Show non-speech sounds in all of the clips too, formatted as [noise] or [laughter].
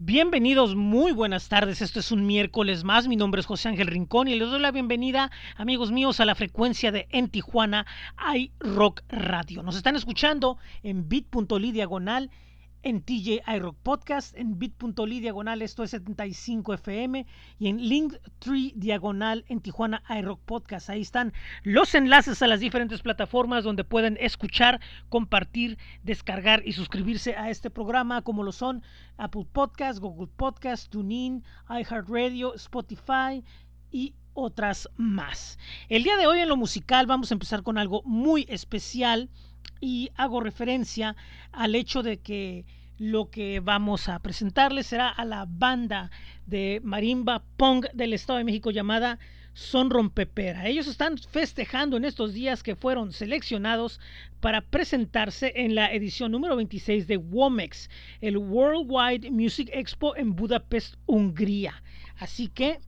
Bienvenidos, muy buenas tardes. Esto es un miércoles más. Mi nombre es José Ángel Rincón y les doy la bienvenida, amigos míos, a la frecuencia de En Tijuana iRock Radio. Nos están escuchando en bit.ly diagonal en TJ iRock Podcast, en bit.ly diagonal, esto es 75 FM, y en Linktree diagonal en Tijuana iRock Podcast. Ahí están los enlaces a las diferentes plataformas donde pueden escuchar, compartir, descargar y suscribirse a este programa, como lo son Apple Podcast, Google Podcast, TuneIn, iHeartRadio, Spotify y otras más. El día de hoy en lo musical vamos a empezar con algo muy especial y hago referencia al hecho de que lo que vamos a presentarles será a la banda de marimba pong del Estado de México llamada Son Rompepera. Ellos están festejando en estos días que fueron seleccionados para presentarse en la edición número 26 de WOMEX, el Worldwide Music Expo en Budapest, Hungría. Así que,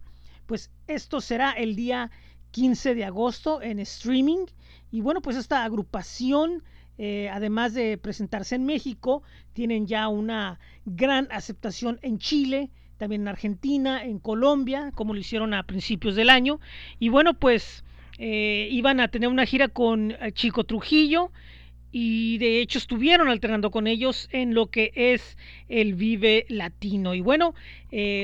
pues esto será el día 15 de agosto en streaming. Y bueno, pues esta agrupación eh, además de presentarse en México, tienen ya una gran aceptación en Chile, también en Argentina, en Colombia, como lo hicieron a principios del año. Y bueno, pues eh, iban a tener una gira con eh, Chico Trujillo y de hecho estuvieron alternando con ellos en lo que es el Vive Latino. Y bueno,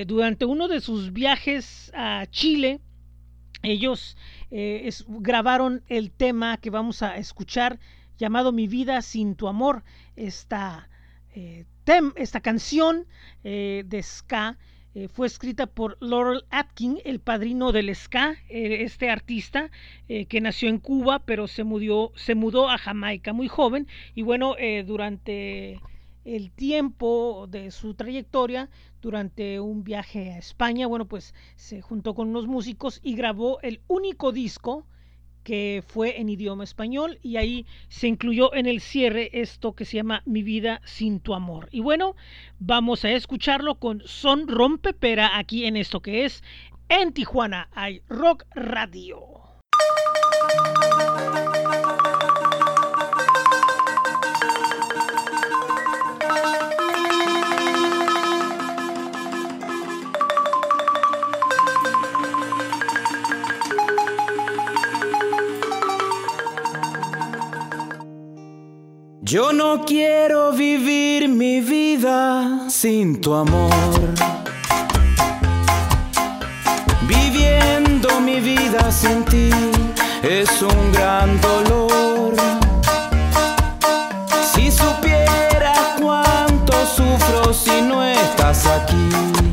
durante uno de sus viajes a Chile, ellos grabaron el tema que vamos a escuchar llamado Mi vida sin tu amor. Esta, eh, esta canción eh, de ska eh, fue escrita por Laurel Atkin, el padrino del ska, este artista que nació en Cuba, pero se, mudó, se mudó a Jamaica muy joven. Y bueno, durante el tiempo de su trayectoria, durante un viaje a España, bueno, pues se juntó con unos músicos y grabó el único disco que fue en idioma español y ahí se incluyó en el cierre esto que se llama Mi vida sin tu amor. Y bueno, vamos a escucharlo con Son Rompepera aquí en esto que es en Tijuana hay Rock Radio. Yo no quiero vivir mi vida sin tu amor. Viviendo mi vida sin ti es un gran dolor. Si supiera cuánto sufro si no estás aquí.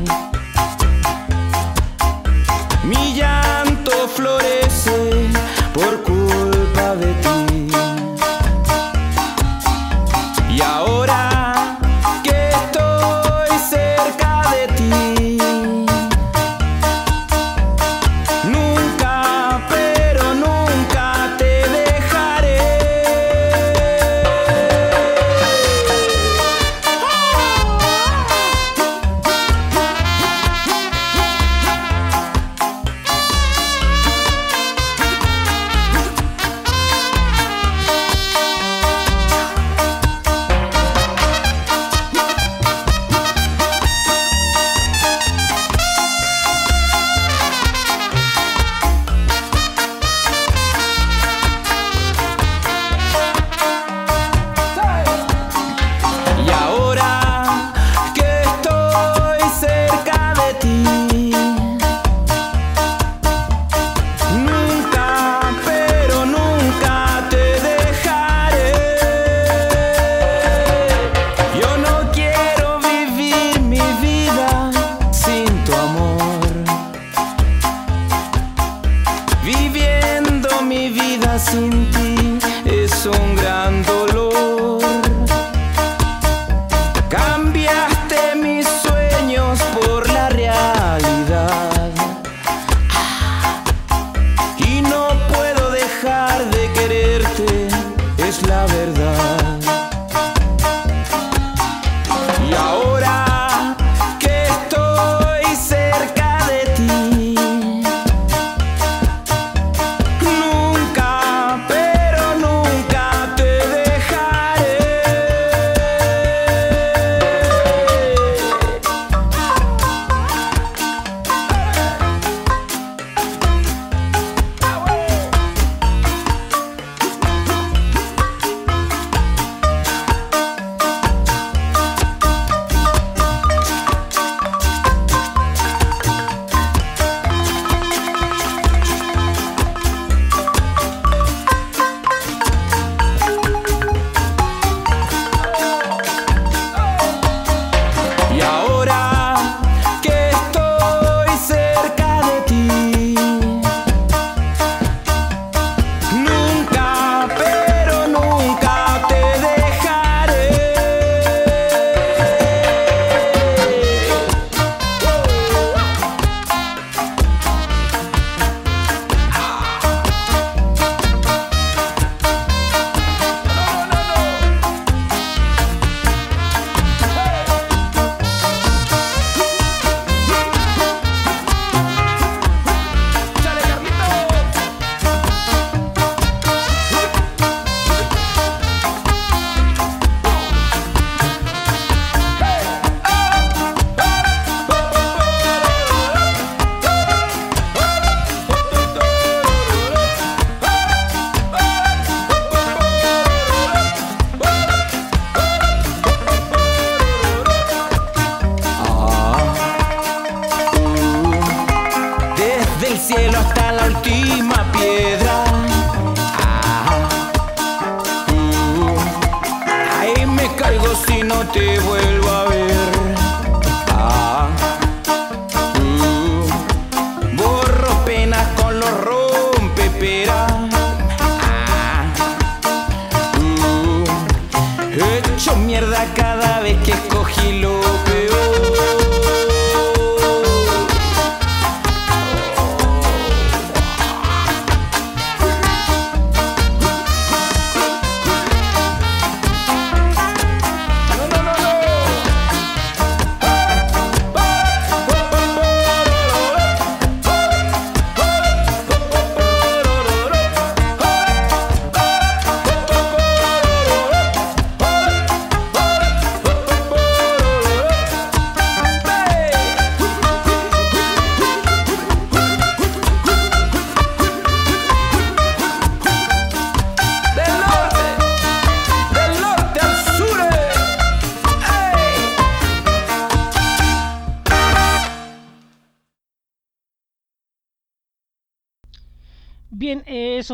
Caigo si no te vuelvo a ver.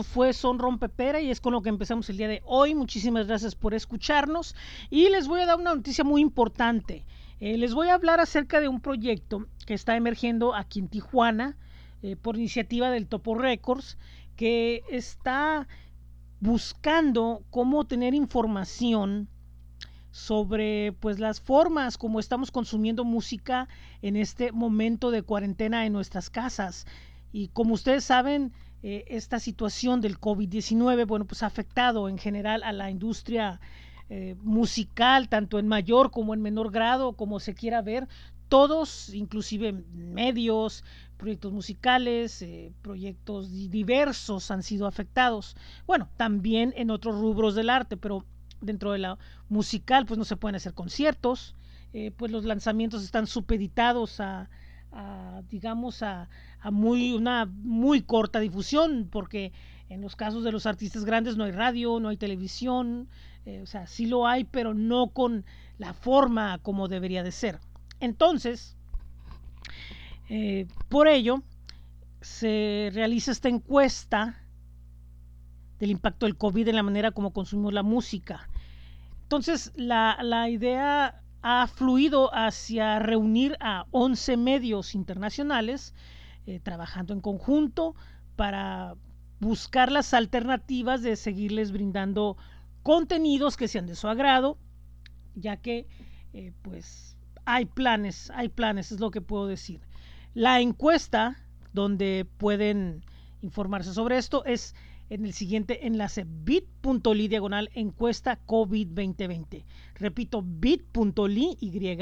Fue Son Rompepera y es con lo que empezamos el día de hoy. Muchísimas gracias por escucharnos y les voy a dar una noticia muy importante. Eh, les voy a hablar acerca de un proyecto que está emergiendo aquí en Tijuana eh, por iniciativa del Topo Records que está buscando cómo tener información sobre pues las formas como estamos consumiendo música en este momento de cuarentena en nuestras casas. Y como ustedes saben, eh, esta situación del COVID-19, bueno, pues ha afectado en general a la industria eh, musical, tanto en mayor como en menor grado, como se quiera ver. Todos, inclusive medios, proyectos musicales, eh, proyectos di- diversos han sido afectados. Bueno, también en otros rubros del arte, pero dentro de la musical, pues no se pueden hacer conciertos, eh, pues los lanzamientos están supeditados a, a, digamos, a, a muy, una muy corta difusión, porque en los casos de los artistas grandes no hay radio, no hay televisión, eh, o sea, sí lo hay, pero no con la forma como debería de ser. Entonces, eh, por ello, se realiza esta encuesta del impacto del COVID en la manera como consumimos la música. Entonces, la, la idea ha fluido hacia reunir a 11 medios internacionales eh, trabajando en conjunto para buscar las alternativas de seguirles brindando contenidos que sean de su agrado, ya que eh, pues hay planes, hay planes, es lo que puedo decir. La encuesta donde pueden informarse sobre esto es en el siguiente enlace bit.ly diagonal encuesta COVID 2020. Repito, bit.ly y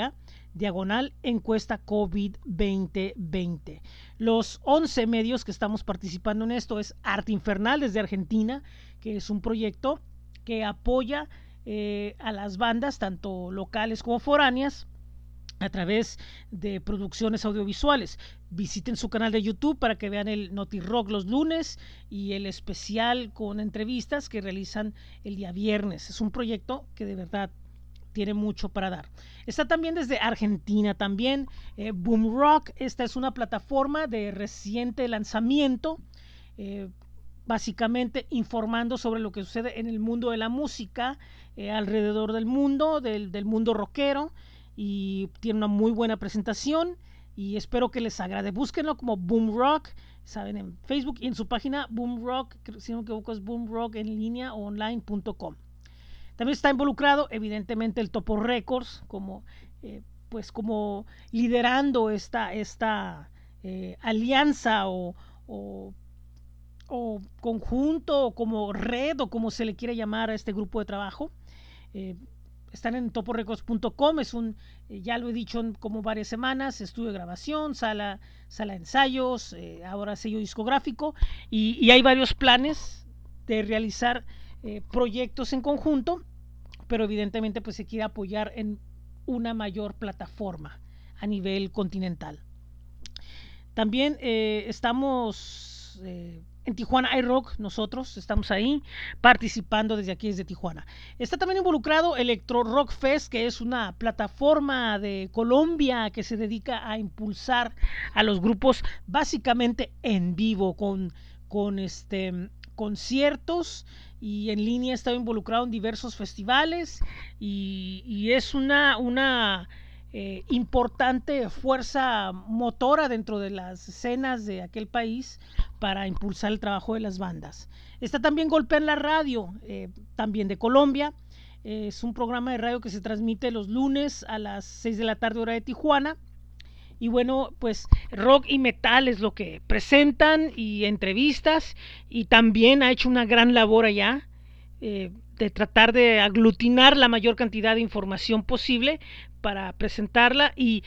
diagonal encuesta COVID 2020. Los 11 medios que estamos participando en esto es Arte Infernal desde Argentina, que es un proyecto que apoya eh, a las bandas, tanto locales como foráneas, a través de producciones audiovisuales. Visiten su canal de YouTube para que vean el Noti Rock los lunes y el especial con entrevistas que realizan el día viernes. Es un proyecto que de verdad tiene mucho para dar. Está también desde Argentina también eh, Boom Rock. Esta es una plataforma de reciente lanzamiento. Eh, básicamente informando sobre lo que sucede en el mundo de la música eh, alrededor del mundo, del, del mundo rockero y tiene una muy buena presentación y espero que les agrade. Búsquenlo como Boom Rock, saben, en Facebook y en su página Boom Rock, si no me equivoco es Boom Rock en línea o online.com. También está involucrado, evidentemente, el Topo Records, como, eh, pues, como liderando esta, esta eh, alianza o, o, conjunto, o como red, o como se le quiere llamar a este grupo de trabajo. Eh, están en toporecords.com, es un, eh, ya lo he dicho en como varias semanas, estudio de grabación, sala, sala de ensayos, eh, ahora sello discográfico, y, hay varios planes de realizar eh, proyectos en conjunto, pero evidentemente pues se quiere apoyar en una mayor plataforma a nivel continental. También estamos en Tijuana iRock, nosotros estamos ahí participando desde aquí, desde Tijuana. Está también involucrado Electro Rock Fest, que es una plataforma de Colombia que se dedica a impulsar a los grupos básicamente en vivo, con, con este, conciertos y en línea. Está involucrado en diversos festivales y, y es una, una eh, importante fuerza motora dentro de las escenas de aquel país para impulsar el trabajo de las bandas. Está también Golpea la Radio, eh, también de Colombia. es un programa de radio que se transmite los lunes a las 6 de la tarde hora de Tijuana. Y bueno, pues rock y metal es lo que presentan y entrevistas. Y también ha hecho una gran labor allá. Eh, de tratar de aglutinar la mayor cantidad de información posible para presentarla y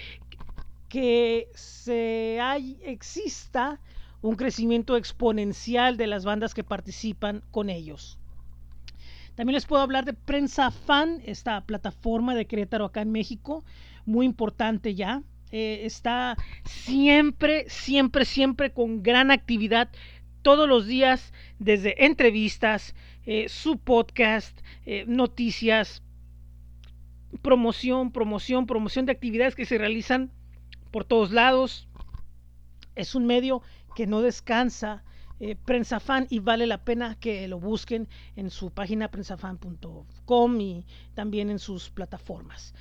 que se exista un crecimiento exponencial de las bandas que participan con ellos. También les puedo hablar de Prensa Fan, esta plataforma de Querétaro acá en México, muy importante ya. Eh, está siempre, siempre, siempre con gran actividad todos los días, desde entrevistas, eh, su podcast, eh, noticias, promoción, promoción, promoción de actividades que se realizan por todos lados. Es un medio que no descansa. Eh, Prensafan y vale la pena que lo busquen en su página prensafan.com y también en sus plataformas.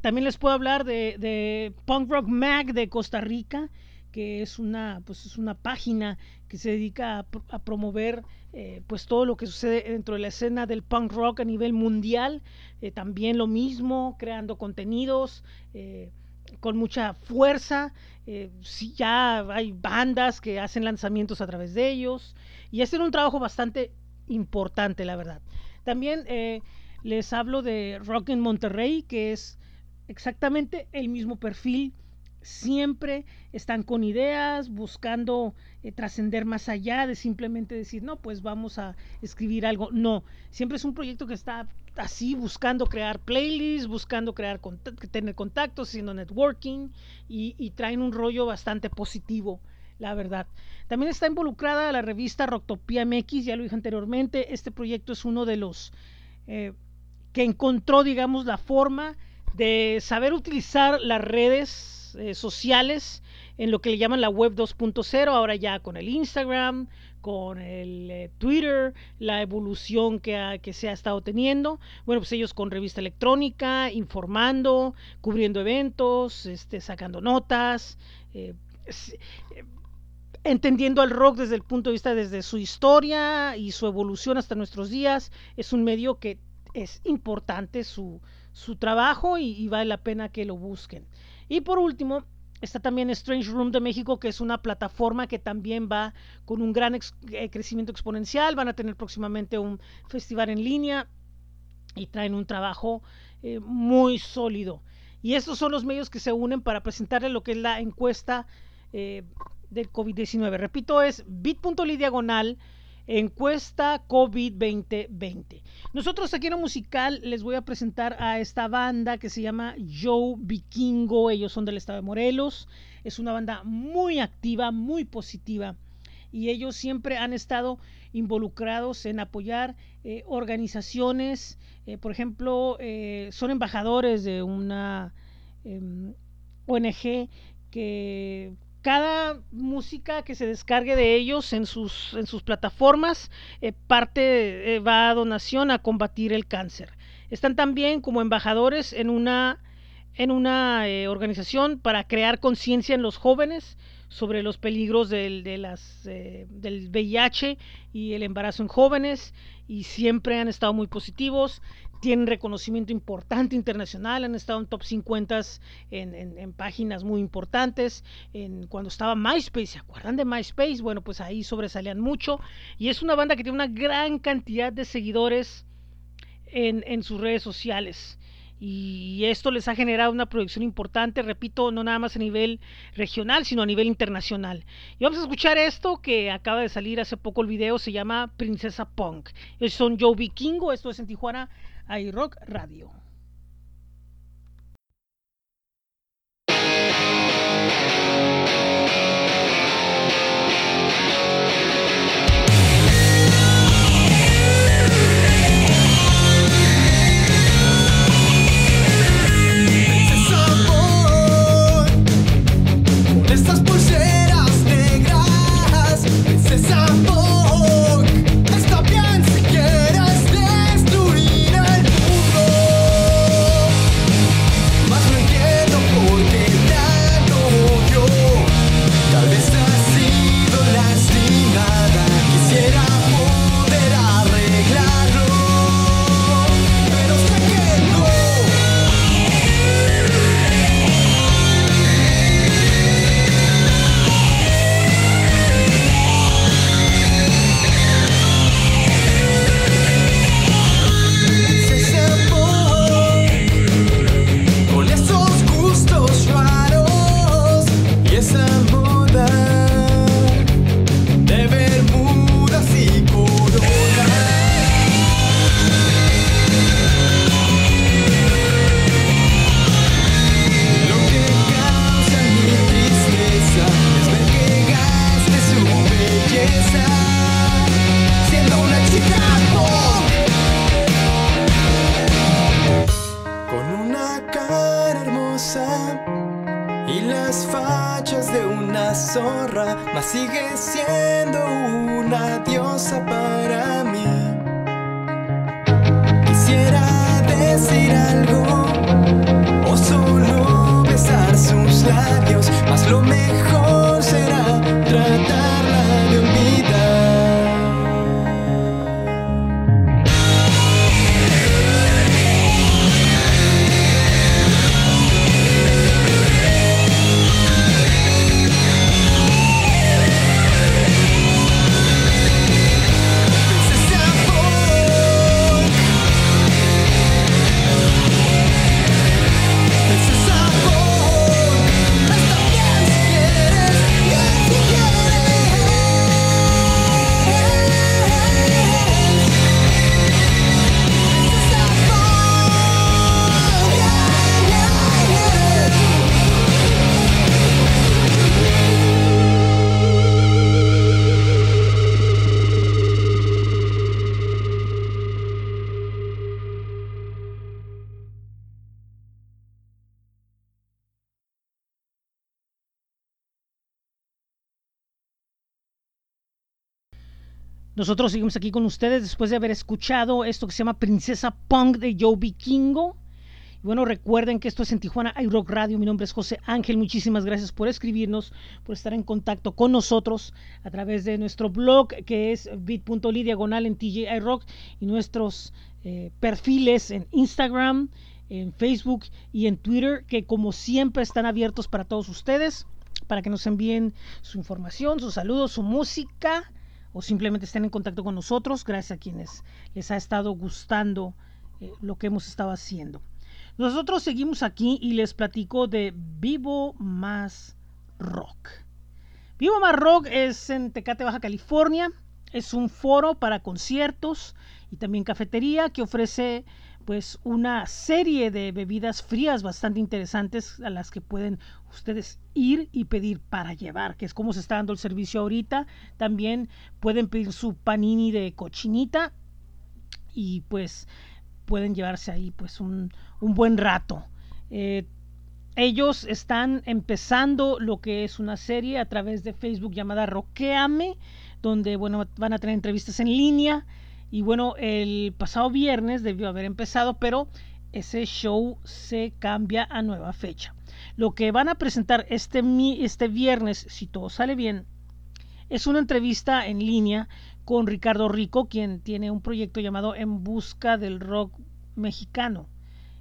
También les puedo hablar de, Punk Rock Mag de Costa Rica, que es una, pues es una página que se dedica a, promover eh, pues todo lo que sucede dentro de la escena del punk rock a nivel mundial. Eh, también lo mismo, creando contenidos eh, con mucha fuerza. si ya hay bandas que hacen lanzamientos a través de ellos. Y es un trabajo bastante importante, la verdad. También les hablo de Rock en Monterrey, que es exactamente el mismo perfil siempre están con ideas, buscando eh, trascender más allá de simplemente decir, no, pues vamos a escribir algo. No, siempre es un proyecto que está así, buscando crear playlists, buscando crear tener contactos, haciendo networking y, traen un rollo bastante positivo, la verdad. También está involucrada la revista Rocktopia MX, ya lo dije anteriormente, este proyecto es uno de los eh, que encontró, digamos, la forma de saber utilizar las redes eh, sociales en lo que le llaman la web 2.0, ahora ya con el Instagram, con el eh, Twitter, la evolución que, que, se ha estado teniendo. Bueno, pues ellos con revista electrónica, informando, cubriendo eventos, este, sacando notas, eh, entendiendo al rock desde el punto de vista desde su historia y su evolución hasta nuestros días. Es un medio que es importante su, su trabajo y vale la pena que lo busquen. Y por último, está también Strange Room de México, que es una plataforma que también va con un gran eh, crecimiento exponencial. Van a tener próximamente un festival en línea y traen un trabajo eh, muy sólido. Y estos son los medios que se unen para presentarle lo que es la encuesta eh, del COVID-19. Repito, es bit.ly diagonal encuesta COVID 2020. Nosotros aquí en lo musical les voy a presentar a esta banda que se llama Joe Vikingo. Ellos son del estado de Morelos. Es una banda muy activa, muy positiva. Y ellos siempre han estado involucrados en apoyar eh, organizaciones. Eh, por ejemplo, eh, son embajadores de una em, ONG que cada música que se descargue de ellos en sus, en sus plataformas, eh, parte eh, va a donación a combatir el cáncer. Están también como embajadores en una, en una eh, organización para crear conciencia en los jóvenes sobre los peligros del, de las, del VIH y el embarazo en jóvenes y siempre han estado muy positivos tienen reconocimiento importante internacional, han estado en top 50 en, páginas muy importantes, en, cuando estaba MySpace, ¿se acuerdan de MySpace? Bueno, pues ahí sobresalían mucho y es una banda que tiene una gran cantidad de seguidores en, en sus redes sociales y esto les ha generado una proyección importante, repito, no nada más a nivel regional, sino a nivel internacional. Y vamos a escuchar esto que acaba de salir hace poco el video, se llama Princesa Punk. Ellos son Joe Vikingo, esto es en Tijuana iRock Radio. Nosotros seguimos aquí con ustedes después de haber escuchado esto que se llama Princesa Punk de Joe Vikingo. Y bueno, recuerden que esto es en Tijuana iRock Radio. Mi nombre es José Ángel. Muchísimas gracias por escribirnos, por estar en contacto con nosotros a través de nuestro blog que es bit.ly diagonal en TJ iRock y nuestros eh, perfiles en Instagram, en Facebook y en Twitter que como siempre están abiertos para todos ustedes para que nos envíen su información, sus saludos, su música o simplemente estén en contacto con nosotros, gracias a quienes les ha estado gustando eh, lo que hemos estado haciendo. Nosotros seguimos aquí y les platico de Vivo Más Rock. Vivo Más Rock es en Tecate, Baja California. Es un foro para conciertos y también cafetería que ofrece pues una serie de bebidas frías bastante interesantes a las que pueden ustedes ir y pedir para llevar, que es como se está dando el servicio ahorita. También pueden pedir su panini de cochinita y pues pueden llevarse ahí pues un, un buen rato. Eh, ellos están empezando lo que es una serie a través de Facebook llamada Roqueame, donde bueno, van a tener entrevistas en línea. Y bueno, el pasado viernes debió haber empezado, pero ese show se cambia a nueva fecha. Lo que van a presentar este, este viernes, si todo sale bien, es una entrevista en línea con Ricardo Rico, quien tiene un proyecto llamado En Busca del Rock Mexicano,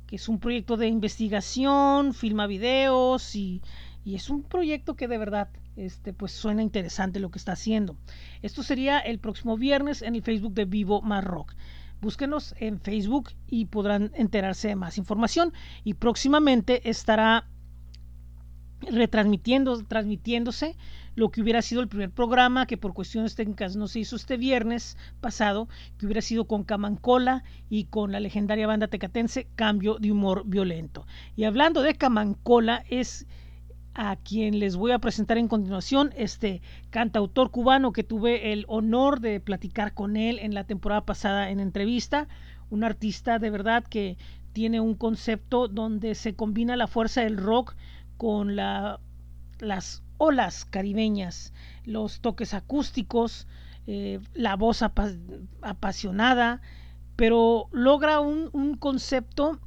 que es un proyecto de investigación, filma videos y, y es un proyecto que de verdad este, pues suena interesante lo que está haciendo. Esto sería el próximo viernes en el Facebook de Vivo Más Rock. Búsquenos en Facebook y podrán enterarse de más información. Y próximamente estará retransmitiendo, transmitiéndose lo que hubiera sido el primer programa que por cuestiones técnicas no se hizo este viernes pasado, que hubiera sido con Camancola y con la legendaria banda tecatense Cambio de Humor Violento. Y hablando de Camancola es a quien les voy a presentar en continuación, este cantautor cubano que tuve el honor de platicar con él en la temporada pasada en entrevista, un artista de verdad que tiene un concepto donde se combina la fuerza del rock con la, las olas caribeñas, los toques acústicos, eh, la voz apa apasionada, pero logra un, un concepto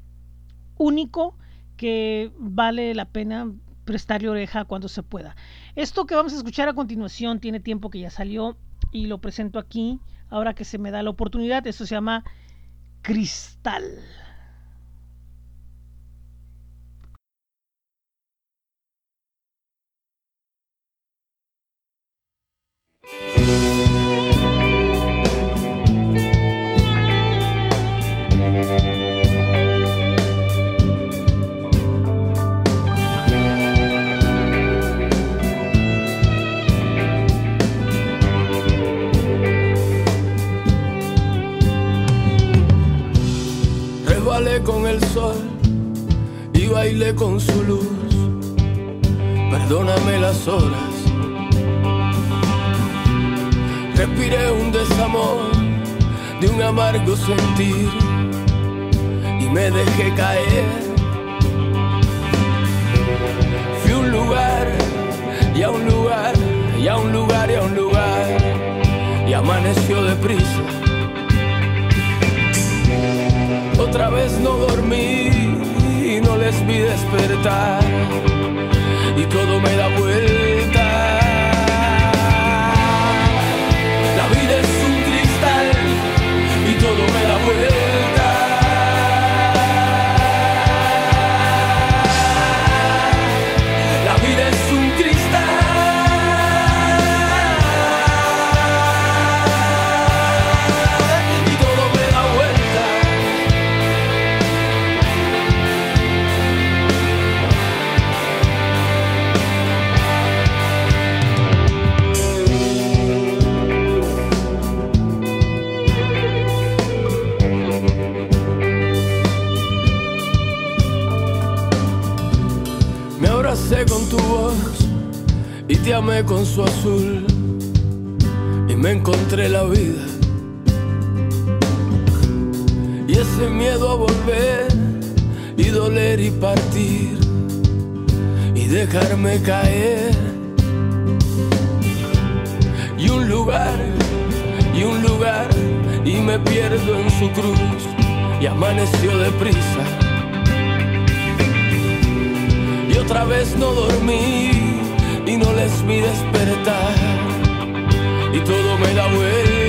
único que vale la pena prestarle oreja cuando se pueda. Esto que vamos a escuchar a continuación tiene tiempo que ya salió y lo presento aquí ahora que se me da la oportunidad. Esto se llama Cristal. con el sol y bailé con su luz. Perdóname las horas. Respiré un desamor de un amargo sentir y me dejé caer. Fui un lugar y a un lugar y a un lugar y a un lugar y amaneció deprisa otra vez no dormí y no les vi despertar y todo me da vuelta. Con su azul y me encontré la vida. Y ese miedo a volver y doler y partir y dejarme caer. Y un lugar, y un lugar, y me pierdo en su cruz y amaneció deprisa y otra vez no dormí y no les vi despertar y todo me da vuelta.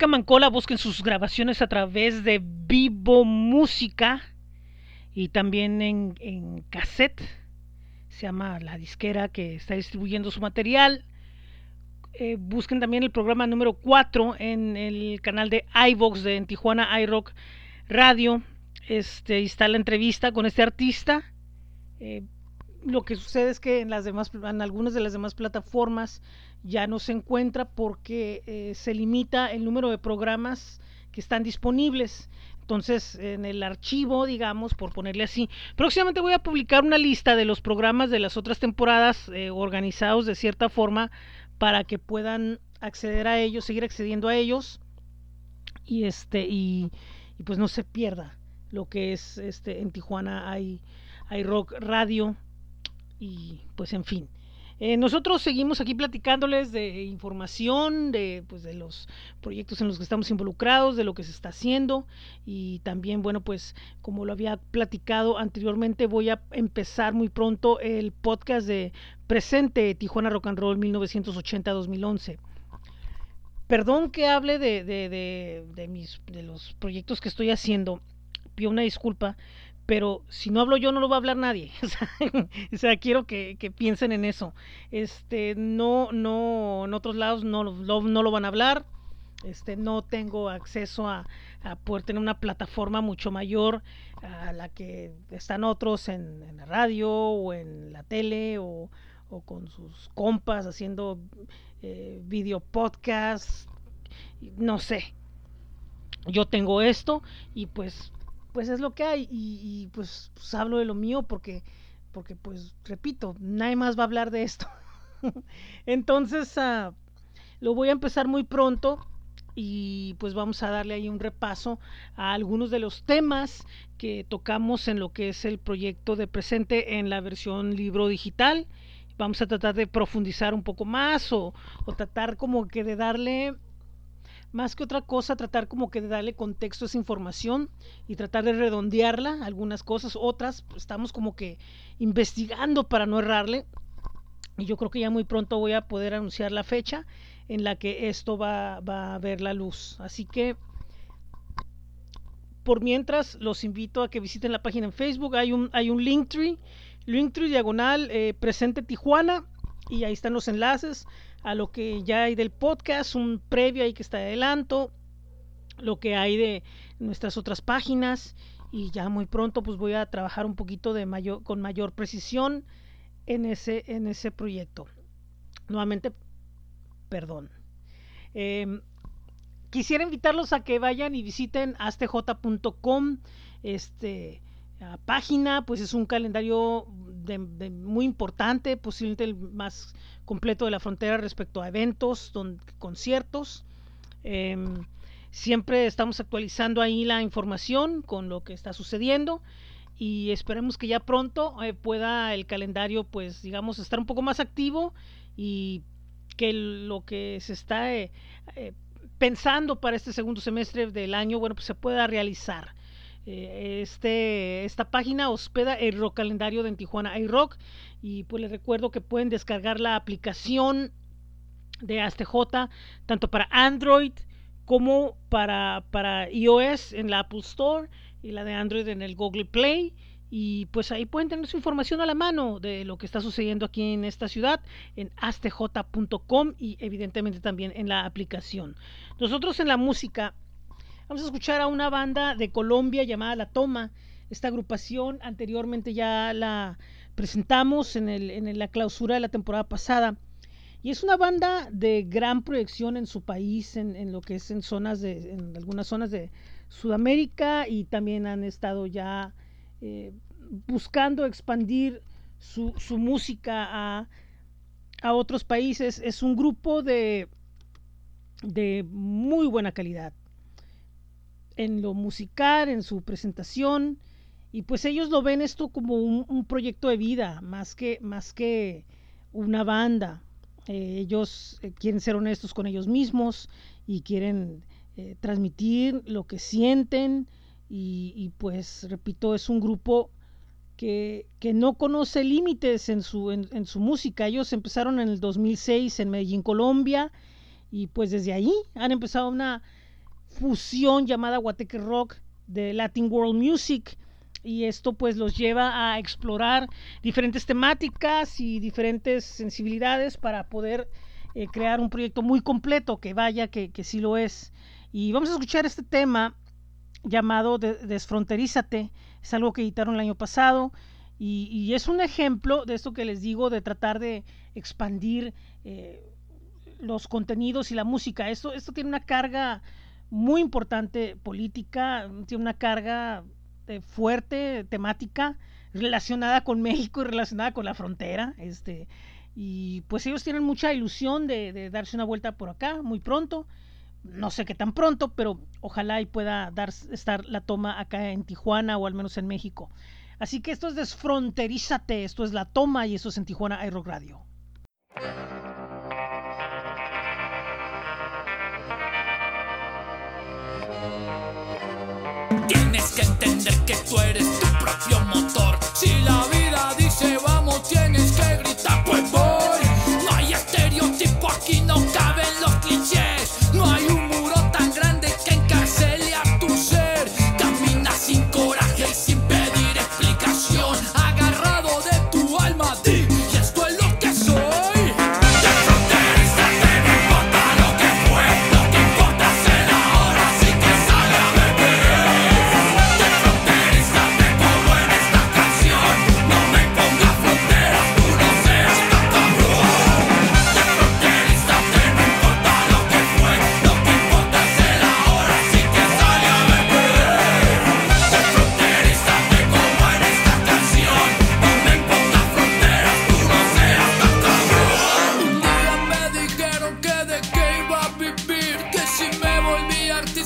Les Camancola, busquen sus grabaciones a través de Vivo Música y también en, en cassette. Se llama la disquera que está distribuyendo su material. Eh, busquen también el programa número 4 en el canal de iVox de en Tijuana iRock Radio. Este, está la entrevista con este artista. Eh, lo que sucede es que en las demás en algunas de las demás plataformas ya no se encuentra porque eh, se limita el número de programas que están disponibles. Entonces en el archivo digamos por ponerle así próximamente voy a publicar una lista de los programas de las otras temporadas eh, organizados de cierta forma para que puedan acceder a ellos seguir accediendo a ellos y este y, y pues no se pierda lo que es este en Tijuana hay hay rock radio y pues en fin. Eh, nosotros seguimos aquí platicándoles de información, de, pues, de los proyectos en los que estamos involucrados, de lo que se está haciendo y también, bueno, pues como lo había platicado anteriormente, voy a empezar muy pronto el podcast de Presente Tijuana Rock and Roll 1980-2011. Perdón que hable de, de, de, de, mis, de los proyectos que estoy haciendo, pido una disculpa, pero si no hablo yo no lo va a hablar nadie. [laughs] O sea, quiero que, que, piensen en eso. Este no no en otros lados no lo, no lo van a hablar. Este no tengo acceso a, a, poder tener una plataforma mucho mayor a la que están otros en, en la radio o en la tele o, o con sus compas haciendo eh, video podcast. No sé. Yo tengo esto y pues pues es lo que hay y, pues, pues, hablo de lo mío porque porque pues repito nadie más va a hablar de esto. [laughs] Entonces uh, lo voy a empezar muy pronto y pues vamos a darle ahí un repaso a algunos de los temas que tocamos en lo que es el proyecto de presente en la versión libro digital. Vamos a tratar de profundizar un poco más o, o tratar como que de darle más que otra cosa, tratar como que de darle contexto a esa información y tratar de redondearla, algunas cosas, otras pues, estamos como que investigando para no errarle. Y yo creo que ya muy pronto voy a poder anunciar la fecha en la que esto va, va a ver la luz. Así que por mientras los invito a que visiten la página en Facebook, hay un, hay un Linktree, Linktree diagonal eh, presente Tijuana y ahí están los enlaces a lo que ya hay del podcast, un previo ahí que está de adelanto, lo que hay de nuestras otras páginas y ya muy pronto pues voy a trabajar un poquito de mayor, con mayor precisión en ese, en ese proyecto. Nuevamente, perdón. Em, quisiera invitarlos a que vayan y visiten astj.com. Este, página, pues es un calendario de, muy importante, posiblemente el más completo de la frontera respecto a eventos, conciertos. Em, siempre estamos actualizando ahí la información con lo que está sucediendo y esperemos que ya pronto eh, pueda el calendario, pues digamos, estar un poco más activo y que lo que se está eh, eh, pensando para este segundo semestre del año, bueno, pues se pueda realizar. Eh, este, esta página hospeda el rock calendario de Tijuana iRock y pues les recuerdo que pueden descargar la aplicación de ASTJ tanto para Android como para, para iOS en la Apple Store y la de Android en el Google Play y pues ahí pueden tener su información a la mano de lo que está sucediendo aquí en esta ciudad en astj.com y evidentemente también en la aplicación. Nosotros en la música Vamos a escuchar a una banda de Colombia llamada La Toma. Esta agrupación anteriormente ya la presentamos en, la clausura de la temporada pasada. Y es una banda de gran proyección en su país, en, lo que es en zonas de, algunas zonas de Sudamérica y también han estado ya eh, buscando expandir su, música a, otros países. Es un grupo de muy buena calidad en lo musical, en su presentación, y pues ellos lo ven esto como un, proyecto de vida, más que, más que una banda. Eh, ellos eh, quieren ser honestos con ellos mismos y quieren eh, transmitir lo que sienten y, pues repito, es un grupo que, que no conoce límites en su, en, en su música. Ellos empezaron en el 2006 en Medellín, Colombia, y pues desde ahí han empezado una fusión llamada Guateque Rock de Latin World Music. Y esto pues los lleva a explorar diferentes temáticas y diferentes sensibilidades para poder eh, crear un proyecto muy completo que vaya que, que, sí lo es. Y vamos a escuchar este tema llamado Desfronterízate. Es algo que editaron el año pasado. Y, es un ejemplo de esto que les digo de tratar de expandir eh, los contenidos y la música. Esto, esto tiene una carga muy importante política, tiene una carga eh, fuerte, temática, relacionada con México y relacionada con la frontera. Este, y pues ellos tienen mucha ilusión de, darse una vuelta por acá muy pronto. No sé qué tan pronto, pero ojalá y pueda dar, estar la toma acá en Tijuana o al menos en México. Así que esto es Desfronterízate, esto es la toma y eso es en Tijuana Aero Radio. Entender que tú eres tu propio motor.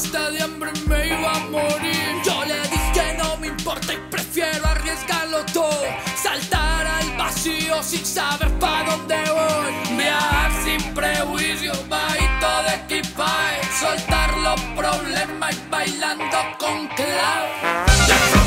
hasta de hambre me iba a morir. Yo le dije que no me importa y prefiero arriesgarlo todo. Saltar al vacío sin saber para dónde voy. Viajar sin prejuicio, bajito de equipaje. Soltar los problemas y bailando con clave.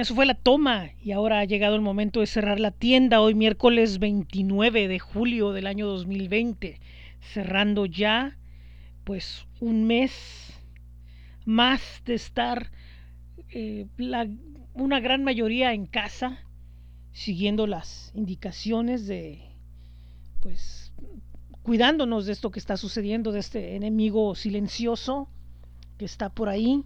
Eso fue la toma y ahora ha llegado el momento de cerrar la tienda. Hoy miércoles 29 de julio del año 2020, cerrando ya pues un mes más de estar eh, la- una gran mayoría en casa siguiendo las indicaciones de pues cuidándonos de esto que está sucediendo, de este enemigo silencioso que está por ahí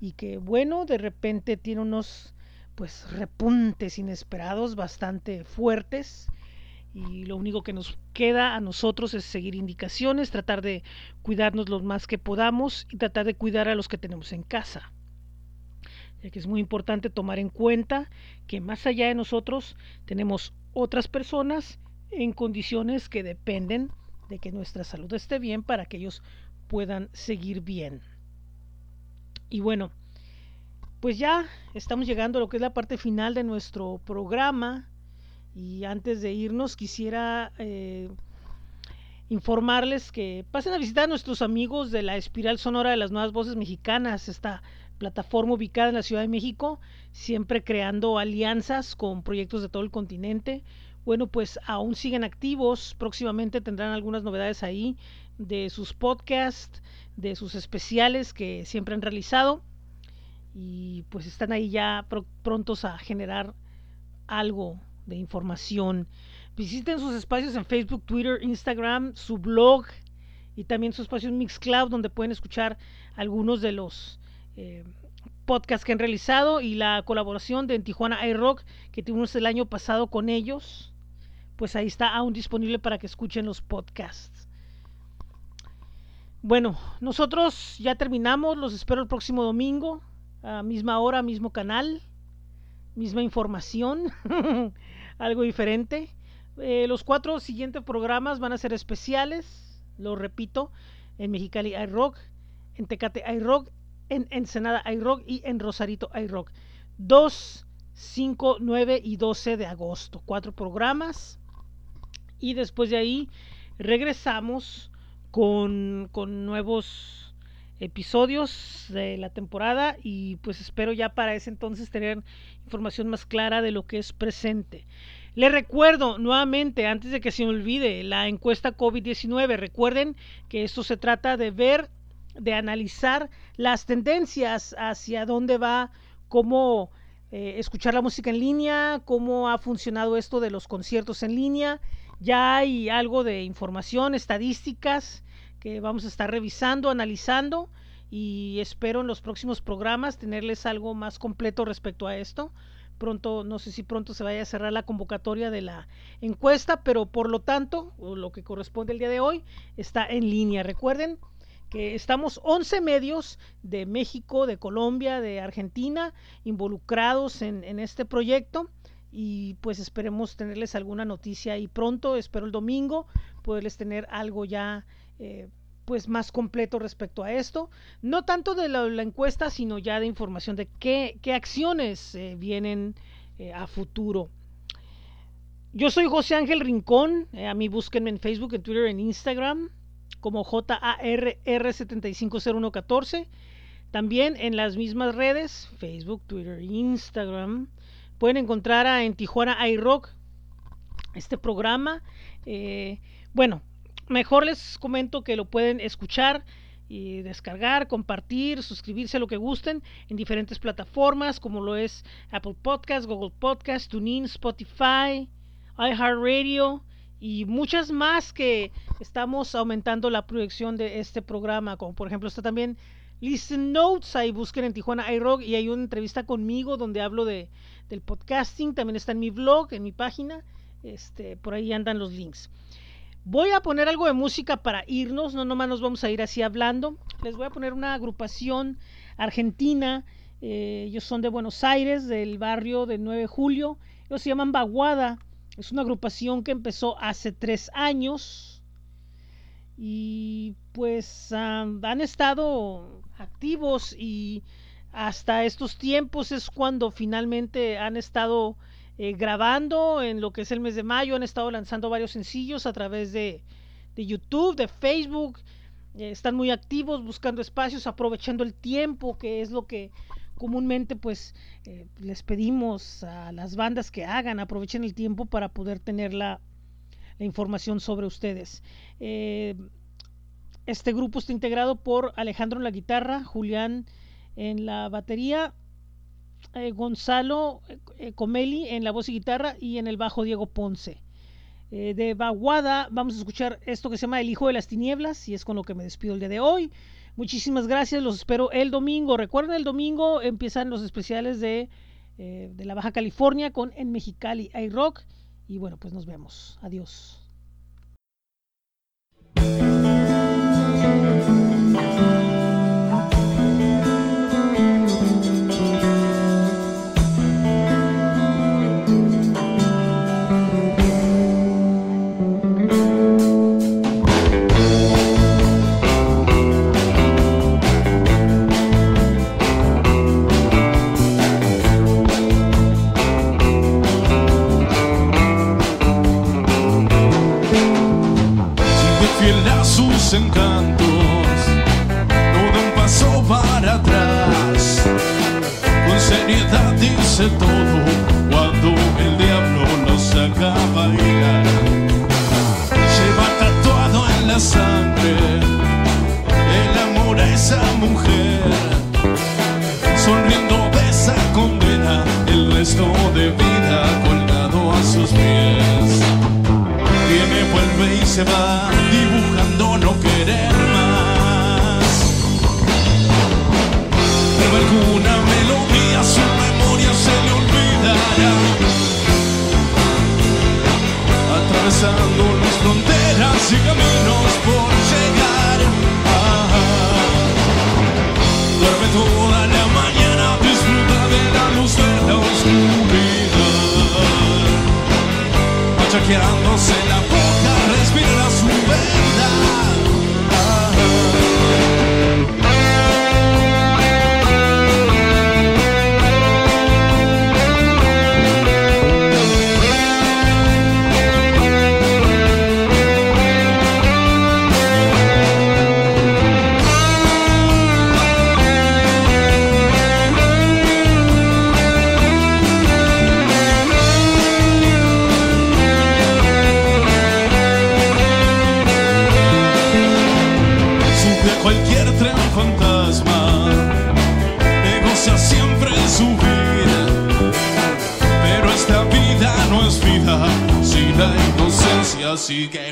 y que bueno, de repente tiene unos pues repuntes inesperados bastante fuertes y lo único que nos queda a nosotros es seguir indicaciones, tratar de cuidarnos lo más que podamos y tratar de cuidar a los que tenemos en casa. Ya que es muy importante tomar en cuenta que más allá de nosotros tenemos otras personas en condiciones que dependen de que nuestra salud esté bien para que ellos puedan seguir bien. Y bueno, pues ya estamos llegando a lo que es la parte final de nuestro programa. Y antes de irnos quisiera eh, informarles que pasen a visitar a nuestros amigos de la Espiral Sonora de las Nuevas Voces Mexicanas, esta plataforma ubicada en la Ciudad de México, siempre creando alianzas con proyectos de todo el continente. Bueno, pues aún siguen activos, próximamente tendrán algunas novedades ahí de sus podcasts, de sus especiales que siempre han realizado y pues están ahí ya pr prontos a generar algo de información. Visiten sus espacios en Facebook, Twitter, Instagram, su blog y también su espacio Mixcloud donde pueden escuchar algunos de los eh, podcasts que han realizado y la colaboración de en Tijuana iRock que tuvimos el año pasado con ellos. Pues ahí está aún disponible para que escuchen los podcasts. Bueno, nosotros ya terminamos, los espero el próximo domingo, misma hora, mismo canal, misma información, [laughs] algo diferente. Eh, los cuatro siguientes programas van a ser especiales, lo repito, en Mexicali iRock, en Tecate iRock, en Ensenada iRock y en Rosarito iRock. 2, 5, 9 y 12 de agosto. Cuatro programas. Y después de ahí regresamos con, con nuevos episodios de la temporada y pues espero ya para ese entonces tener información más clara de lo que es presente. Les recuerdo nuevamente, antes de que se me olvide, la encuesta COVID-19. Recuerden que esto se trata de ver, de analizar las tendencias hacia dónde va, cómo eh, escuchar la música en línea, cómo ha funcionado esto de los conciertos en línea. Ya hay algo de información, estadísticas que vamos a estar revisando, analizando y espero en los próximos programas tenerles algo más completo respecto a esto. Pronto, no sé si pronto se vaya a cerrar la convocatoria de la encuesta, pero por lo tanto, lo que corresponde el día de hoy está en línea. Recuerden que estamos 11 medios de México, de Colombia, de Argentina involucrados en, este proyecto y pues esperemos tenerles alguna noticia ahí pronto, espero el domingo poderles tener algo ya eh, pues más completo respecto a esto, no tanto de la, encuesta, sino ya de información de qué, qué acciones eh, vienen eh, a futuro. Yo soy José Ángel Rincón, a mí búsquenme en Facebook, en Twitter, en Instagram, como JARR750114. También en las mismas redes, Facebook, Twitter, Instagram, pueden encontrar a, en Tijuana iRock este programa. Bueno, mejor les comento que lo pueden escuchar y descargar, compartir, suscribirse a lo que gusten en diferentes plataformas como lo es Apple Podcast, Google Podcast, TuneIn, Spotify, iHeartRadio y muchas más que estamos aumentando la proyección de este programa, como por ejemplo está también Listen Notes, ahí busquen en Tijuana iRock y hay una entrevista conmigo donde hablo de, del podcasting, también está en mi blog, en mi página, este, por ahí andan los links. Voy a poner algo de música para irnos, no nomás nos vamos a ir así hablando. Les voy a poner una agrupación argentina, eh, ellos son de Buenos Aires, del barrio del 9 de julio, ellos se llaman Baguada, es una agrupación que empezó hace tres años. Y pues han estado activos y hasta estos tiempos es cuando finalmente han estado eh, grabando en lo que es el mes de mayo, han estado lanzando varios sencillos a través de, de YouTube, de Facebook, eh, están muy activos buscando espacios, aprovechando el tiempo, que es lo que comúnmente pues eh, les pedimos a las bandas que hagan, aprovechen el tiempo para poder tener la, la información sobre ustedes. este grupo está integrado por Alejandro en la guitarra, Julián en la batería, eh, Gonzalo eh, Comeli en la voz y guitarra y en el bajo Diego Ponce. Eh, de Baguada vamos a escuchar esto que se llama El Hijo de las Tinieblas y es con lo que me despido el día de hoy. Muchísimas gracias, los espero el domingo. Recuerden, el domingo empiezan los especiales de, de la Baja California con En Mexicali iRock. Y bueno, pues nos vemos. Adiós. Encantos, no da un paso para atrás. Con seriedad dice todo cuando el diablo lo saca a bailar. Lleva tatuado en la sangre el amor a esa mujer, se va dibujando no querer más. Pero alguna melodía, su memoria se le olvidará. Atravesando las fronteras y caminos por llegar. Duerme toda la mañana, disfruta de la luz de la oscuridad. Machaqueándose 许给